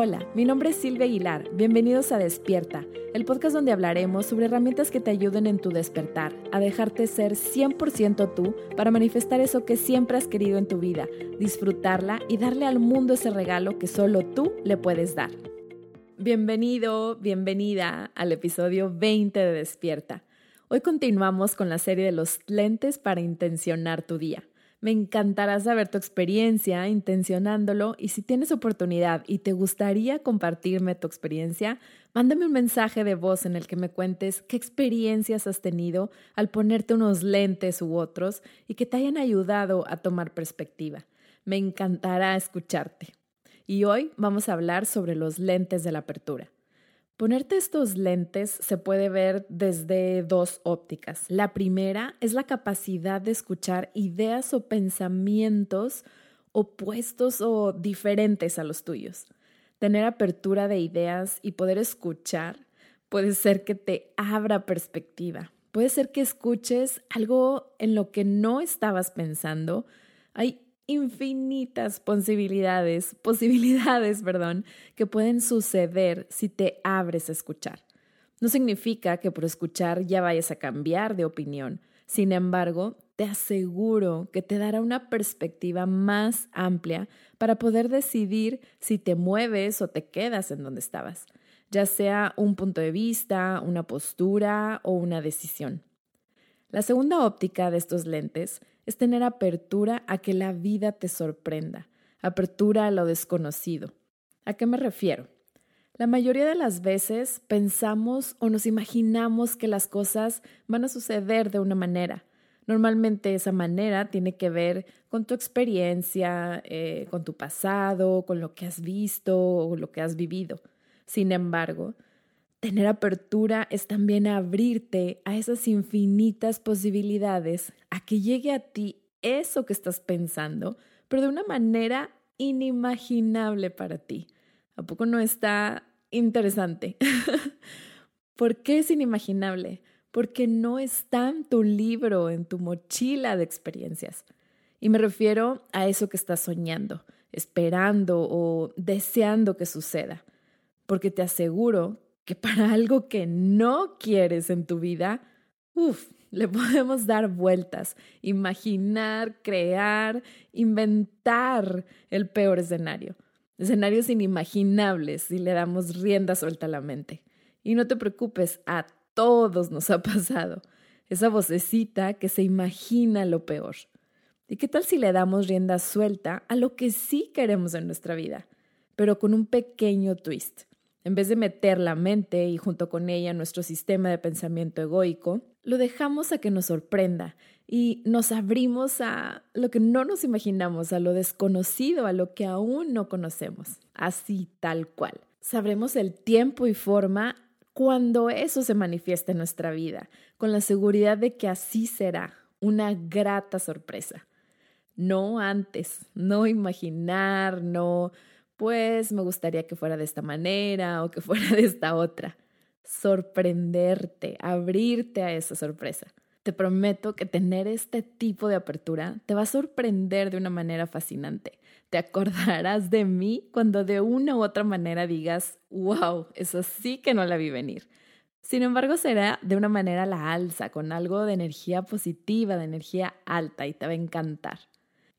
Hola, mi nombre es Silvia Aguilar. Bienvenidos a Despierta, el podcast donde hablaremos sobre herramientas que te ayuden en tu despertar, a dejarte ser 100% tú para manifestar eso que siempre has querido en tu vida, disfrutarla y darle al mundo ese regalo que solo tú le puedes dar. Bienvenido, bienvenida al episodio 20 de Despierta. Hoy continuamos con la serie de los lentes para intencionar tu día. Me encantará saber tu experiencia intencionándolo y si tienes oportunidad y te gustaría compartirme tu experiencia, mándame un mensaje de voz en el que me cuentes qué experiencias has tenido al ponerte unos lentes u otros y que te hayan ayudado a tomar perspectiva. Me encantará escucharte. Y hoy vamos a hablar sobre los lentes de la apertura. Ponerte estos lentes se puede ver desde dos ópticas. La primera es la capacidad de escuchar ideas o pensamientos opuestos o diferentes a los tuyos. Tener apertura de ideas y poder escuchar puede ser que te abra perspectiva. Puede ser que escuches algo en lo que no estabas pensando. Hay infinitas posibilidades, posibilidades, perdón, que pueden suceder si te abres a escuchar. No significa que por escuchar ya vayas a cambiar de opinión. Sin embargo, te aseguro que te dará una perspectiva más amplia para poder decidir si te mueves o te quedas en donde estabas, ya sea un punto de vista, una postura o una decisión. La segunda óptica de estos lentes es tener apertura a que la vida te sorprenda, apertura a lo desconocido. ¿A qué me refiero? La mayoría de las veces pensamos o nos imaginamos que las cosas van a suceder de una manera. Normalmente esa manera tiene que ver con tu experiencia, eh, con tu pasado, con lo que has visto o lo que has vivido. Sin embargo, tener apertura es también abrirte a esas infinitas posibilidades, a que llegue a ti eso que estás pensando, pero de una manera inimaginable para ti. ¿A poco no está interesante? ¿Por qué es inimaginable? Porque no está en tu libro, en tu mochila de experiencias. Y me refiero a eso que estás soñando, esperando o deseando que suceda. Porque te aseguro que para algo que no quieres en tu vida, uff, le podemos dar vueltas, imaginar, crear, inventar el peor escenario. Escenarios inimaginables si le damos rienda suelta a la mente. Y no te preocupes, a todos nos ha pasado. Esa vocecita que se imagina lo peor. ¿Y qué tal si le damos rienda suelta a lo que sí queremos en nuestra vida, pero con un pequeño twist? En vez de meter la mente y junto con ella nuestro sistema de pensamiento egoico, lo dejamos a que nos sorprenda y nos abrimos a lo que no nos imaginamos, a lo desconocido, a lo que aún no conocemos, así tal cual. Sabremos el tiempo y forma cuando eso se manifiesta en nuestra vida, con la seguridad de que así será, una grata sorpresa. No antes, no imaginar, no pues me gustaría que fuera de esta manera o que fuera de esta otra. Sorprenderte, abrirte a esa sorpresa. Te prometo que tener este tipo de apertura te va a sorprender de una manera fascinante. Te acordarás de mí cuando de una u otra manera digas, wow, eso sí que no la vi venir. Sin embargo, será de una manera la alza, con algo de energía positiva, de energía alta y te va a encantar.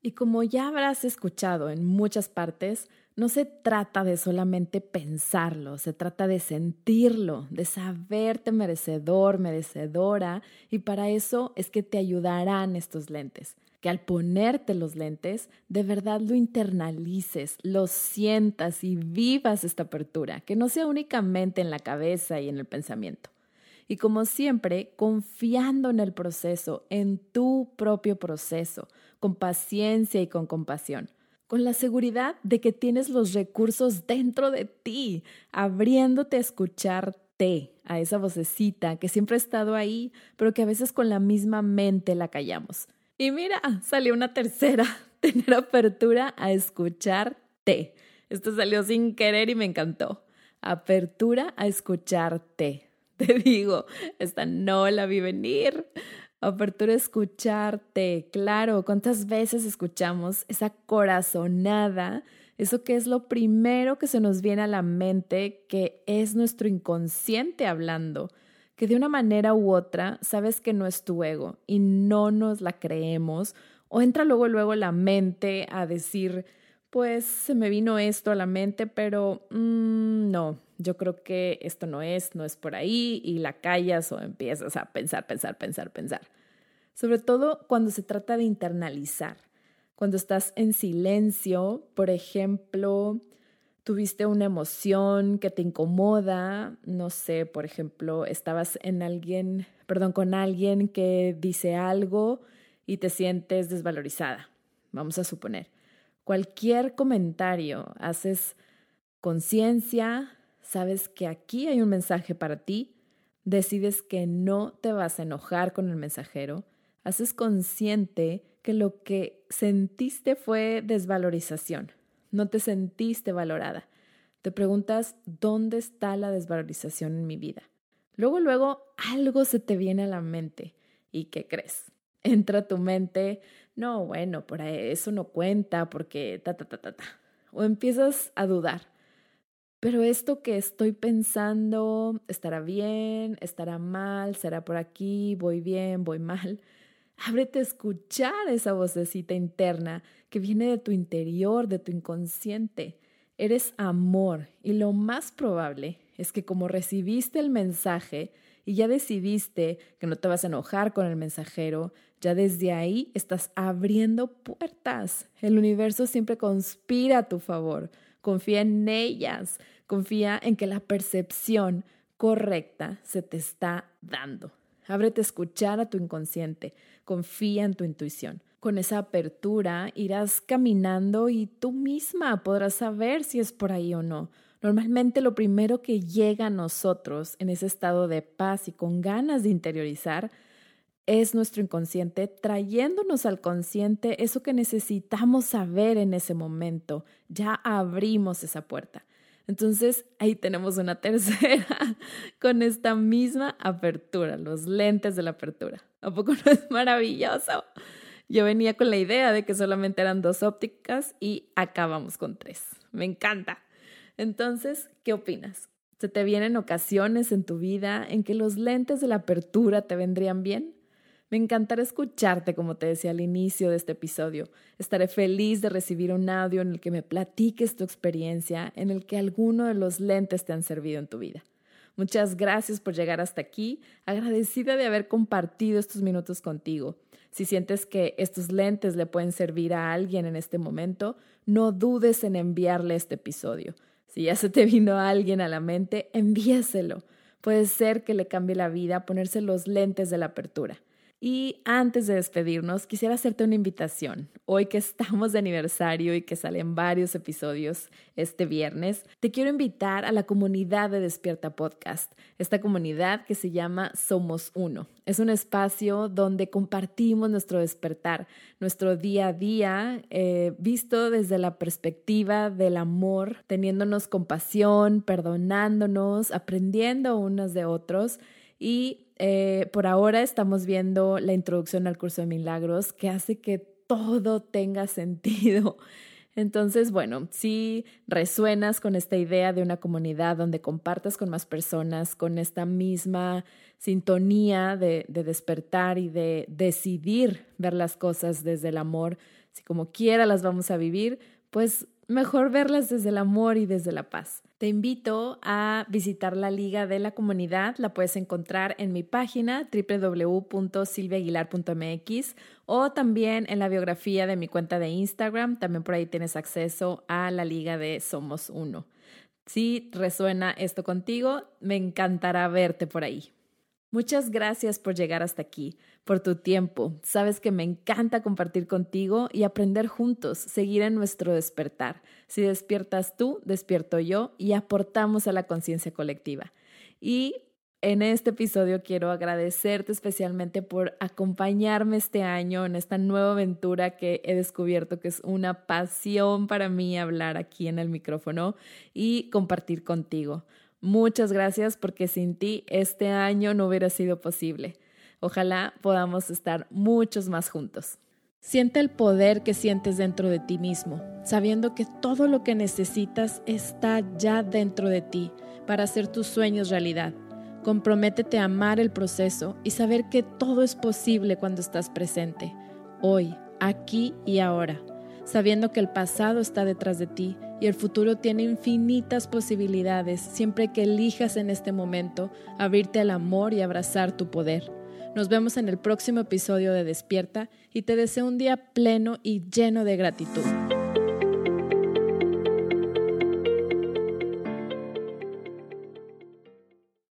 Y como ya habrás escuchado en muchas partes, no se trata de solamente pensarlo, se trata de sentirlo, de saberte merecedor, merecedora, y para eso es que te ayudarán estos lentes. Que al ponerte los lentes, de verdad lo internalices, lo sientas y vivas esta apertura, que no sea únicamente en la cabeza y en el pensamiento. Y como siempre, confiando en el proceso, en tu propio proceso, con paciencia y con compasión con la seguridad de que tienes los recursos dentro de ti, abriéndote a escucharte, a esa vocecita que siempre ha estado ahí, pero que a veces con la misma mente la callamos. Y mira, salió una tercera, tener apertura a escucharte. Esto salió sin querer y me encantó. Apertura a escucharte. Te digo, esta no la vi venir. Apertura escucharte, claro, ¿cuántas veces escuchamos esa corazonada Eso que es lo primero que se nos viene a la mente, que es nuestro inconsciente hablando, que de una manera u otra sabes que no es tu ego y no nos la creemos, o entra luego luego la mente a decir, pues se me vino esto a la mente, pero mm, no, yo creo que esto no es, no es por ahí y la callas o empiezas a pensar, pensar, pensar, pensar. Sobre todo cuando se trata de internalizar, cuando estás en silencio, por ejemplo, tuviste una emoción que te incomoda, no sé, por ejemplo, estabas en alguien, perdón, con alguien que dice algo y te sientes desvalorizada, vamos a suponer cualquier comentario, haces conciencia, sabes que aquí hay un mensaje para ti, decides que no te vas a enojar con el mensajero, haces consciente que lo que sentiste fue desvalorización, no te sentiste valorada. Te preguntas, ¿dónde está la desvalorización en mi vida? Luego, luego, algo se te viene a la mente. ¿Y qué crees? Entra tu mente, no, bueno, por eso no cuenta porque ta, ta, ta, ta, ta. O empiezas a dudar. Pero esto que estoy pensando, ¿estará bien? ¿Estará mal? ¿Será por aquí? ¿Voy bien? ¿Voy mal? Ábrete a escuchar esa vocecita interna que viene de tu interior, de tu inconsciente. Eres amor y lo más probable es que como recibiste el mensaje y ya decidiste que no te vas a enojar con el mensajero, ya desde ahí estás abriendo puertas. El universo siempre conspira a tu favor. Confía en ellas. Confía en que la percepción correcta se te está dando. Ábrete a escuchar a tu inconsciente. Confía en tu intuición. Con esa apertura irás caminando y tú misma podrás saber si es por ahí o no. Normalmente lo primero que llega a nosotros en ese estado de paz y con ganas de interiorizar es nuestro inconsciente trayéndonos al consciente eso que necesitamos saber en ese momento. Ya abrimos esa puerta. Entonces ahí tenemos una tercera con esta misma apertura, los lentes de la apertura. ¿A poco no es maravilloso? Yo venía con la idea de que solamente eran dos ópticas y acabamos con tres. Me encanta. Entonces, ¿qué opinas? ¿Se te vienen ocasiones en tu vida en que los lentes de la apertura te vendrían bien? Me encantará escucharte, como te decía al inicio de este episodio. Estaré feliz de recibir un audio en el que me platiques tu experiencia, en el que alguno de los lentes te han servido en tu vida. Muchas gracias por llegar hasta aquí, agradecida de haber compartido estos minutos contigo. Si sientes que estos lentes le pueden servir a alguien en este momento, no dudes en enviarle este episodio. Si ya se te vino a alguien a la mente, envíaselo. Puede ser que le cambie la vida ponerse los lentes de la apertura. Y antes de despedirnos, quisiera hacerte una invitación. Hoy que estamos de aniversario y que salen varios episodios este viernes, te quiero invitar a la comunidad de Despierta Podcast, esta comunidad que se llama Somos Uno. Es un espacio donde compartimos nuestro despertar, nuestro día a día, eh, visto desde la perspectiva del amor, teniéndonos compasión, perdonándonos, aprendiendo unos de otros y eh, por ahora estamos viendo la introducción al curso de milagros que hace que todo tenga sentido. Entonces, bueno, si resuenas con esta idea de una comunidad donde compartas con más personas, con esta misma sintonía de, de despertar y de decidir ver las cosas desde el amor, si como quiera las vamos a vivir, pues mejor verlas desde el amor y desde la paz. Te invito a visitar la liga de la comunidad. La puedes encontrar en mi página www.silviaguilar.mx o también en la biografía de mi cuenta de Instagram. También por ahí tienes acceso a la liga de Somos Uno. Si resuena esto contigo, me encantará verte por ahí. Muchas gracias por llegar hasta aquí, por tu tiempo. Sabes que me encanta compartir contigo y aprender juntos, seguir en nuestro despertar. Si despiertas tú, despierto yo y aportamos a la conciencia colectiva. Y en este episodio quiero agradecerte especialmente por acompañarme este año en esta nueva aventura que he descubierto que es una pasión para mí hablar aquí en el micrófono y compartir contigo. Muchas gracias porque sin ti este año no hubiera sido posible. Ojalá podamos estar muchos más juntos. Siente el poder que sientes dentro de ti mismo, sabiendo que todo lo que necesitas está ya dentro de ti para hacer tus sueños realidad. Comprométete a amar el proceso y saber que todo es posible cuando estás presente, hoy, aquí y ahora, sabiendo que el pasado está detrás de ti y el futuro tiene infinitas posibilidades siempre que elijas en este momento abrirte al amor y abrazar tu poder. Nos vemos en el próximo episodio de Despierta y te deseo un día pleno y lleno de gratitud.